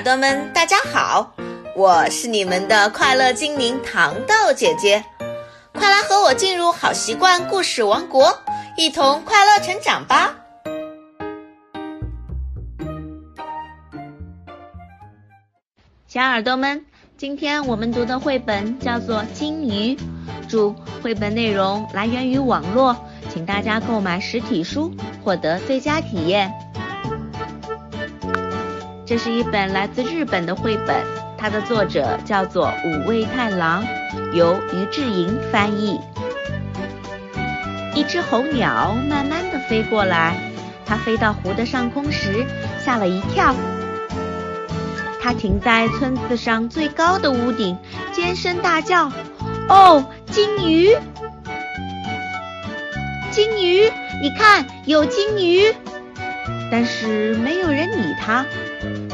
耳朵们，大家好，我是你们的快乐精灵糖豆姐姐，快来和我进入好习惯故事王国，一同快乐成长吧！小耳朵们，今天我们读的绘本叫做《金鱼》，注：绘本内容来源于网络，请大家购买实体书，获得最佳体验。这是一本来自日本的绘本，它的作者叫做五味太郎，由于志莹翻译。一只候鸟慢慢地飞过来，它飞到湖的上空时吓了一跳。它停在村子上最高的屋顶，尖声大叫：“哦，金鱼！金鱼！你看，有金鱼！”但是没有人理他。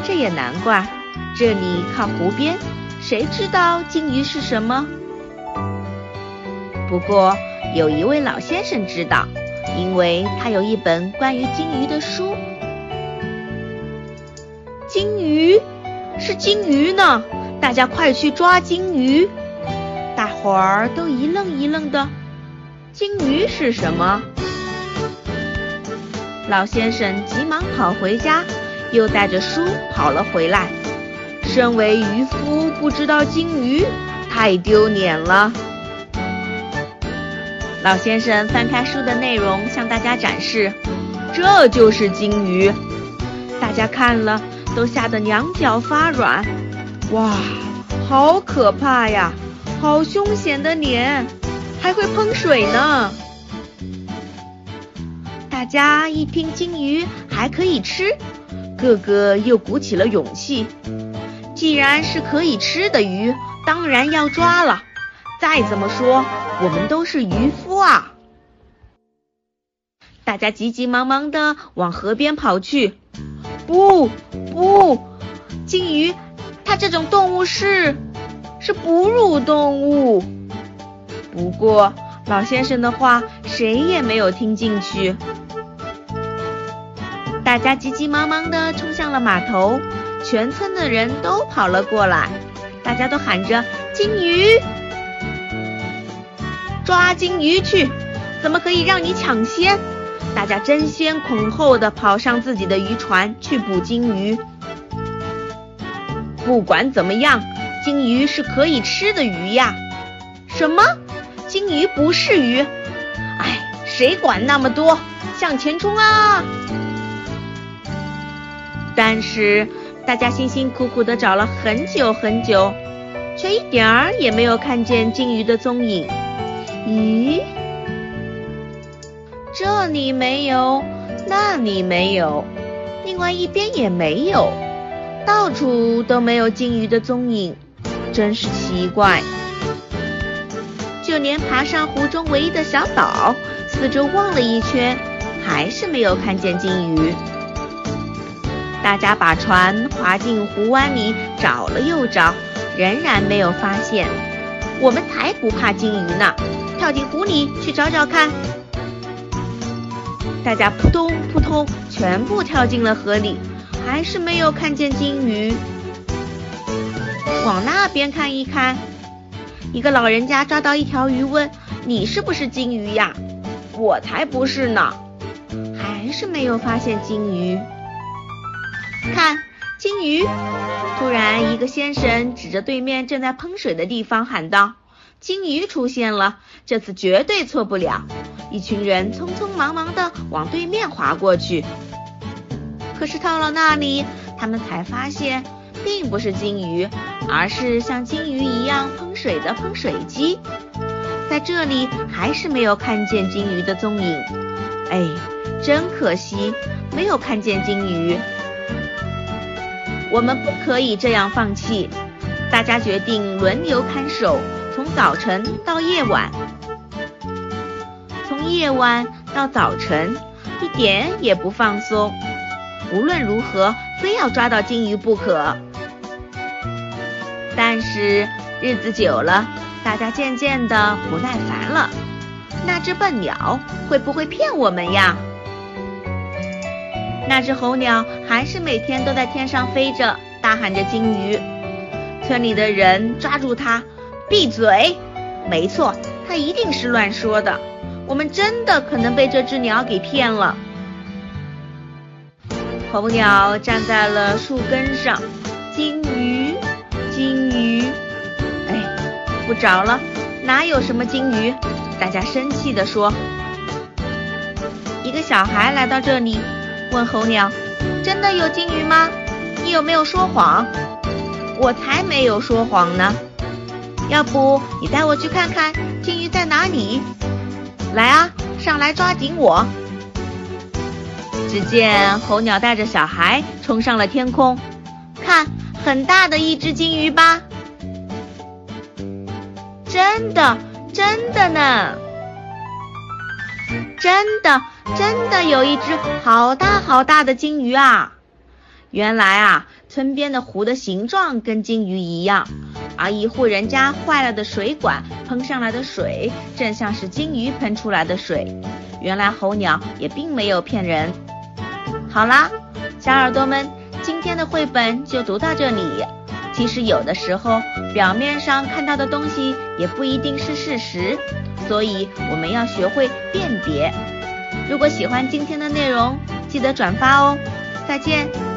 这也难怪，这里靠湖边，谁知道金鱼是什么？不过有一位老先生知道，因为他有一本关于金鱼的书。金鱼是金鱼呢，大家快去抓金鱼！大伙儿都一愣一愣的，金鱼是什么？老先生急忙跑回家。又带着书跑了回来。身为渔夫，不知道金鱼，太丢脸了。老先生翻开书的内容，向大家展示：这就是金鱼。大家看了都吓得两脚发软。哇，好可怕呀！好凶险的脸，还会喷水呢。大家一听金鱼还可以吃。个个又鼓起了勇气。既然是可以吃的鱼，当然要抓了。再怎么说，我们都是渔夫啊！大家急急忙忙的往河边跑去。不不，金鱼，它这种动物是是哺乳动物。不过老先生的话，谁也没有听进去。大家急急忙忙地冲向了码头，全村的人都跑了过来，大家都喊着：“金鱼，抓金鱼去！怎么可以让你抢先？”大家争先恐后地跑上自己的渔船去捕金鱼。不管怎么样，金鱼是可以吃的鱼呀！什么？金鱼不是鱼？哎，谁管那么多？向前冲啊！但是大家辛辛苦苦地找了很久很久，却一点儿也没有看见金鱼的踪影。咦，这里没有，那里没有，另外一边也没有，到处都没有金鱼的踪影，真是奇怪。就连爬上湖中唯一的小岛，四周望了一圈，还是没有看见金鱼。大家把船划进湖湾里，找了又找，仍然没有发现。我们才不怕金鱼呢！跳进湖里去找找看。大家扑通扑通，全部跳进了河里，还是没有看见金鱼。往那边看一看，一个老人家抓到一条鱼，问：“你是不是金鱼呀？”“我才不是呢！”还是没有发现金鱼。看，金鱼！突然，一个先生指着对面正在喷水的地方喊道：“金鱼出现了，这次绝对错不了！”一群人匆匆忙忙地往对面划过去。可是到了那里，他们才发现，并不是金鱼，而是像金鱼一样喷水的喷水机。在这里，还是没有看见金鱼的踪影。哎，真可惜，没有看见金鱼。我们不可以这样放弃，大家决定轮流看守，从早晨到夜晚，从夜晚到早晨，一点也不放松。无论如何，非要抓到金鱼不可。但是日子久了，大家渐渐的不耐烦了。那只笨鸟会不会骗我们呀？那只候鸟还是每天都在天上飞着，大喊着金鱼。村里的人抓住它，闭嘴！没错，它一定是乱说的。我们真的可能被这只鸟给骗了。候鸟站在了树根上，金鱼，金鱼，哎，不找了，哪有什么金鱼？大家生气地说。一个小孩来到这里，问候鸟：“真的有金鱼吗？你有没有说谎？”“我才没有说谎呢。”“要不你带我去看看金鱼在哪里？”“来啊，上来抓紧我！”只见候鸟带着小孩冲上了天空，看，很大的一只金鱼吧？真的，真的呢！真的，真的有一只好大好大的金鱼啊！原来啊，村边的湖的形状跟金鱼一样，而一户人家坏了的水管喷上来的水，正像是金鱼喷出来的水。原来候鸟也并没有骗人。好啦，小耳朵们，今天的绘本就读到这里。其实有的时候，表面上看到的东西也不一定是事实，所以我们要学会辨别。如果喜欢今天的内容，记得转发哦。再见。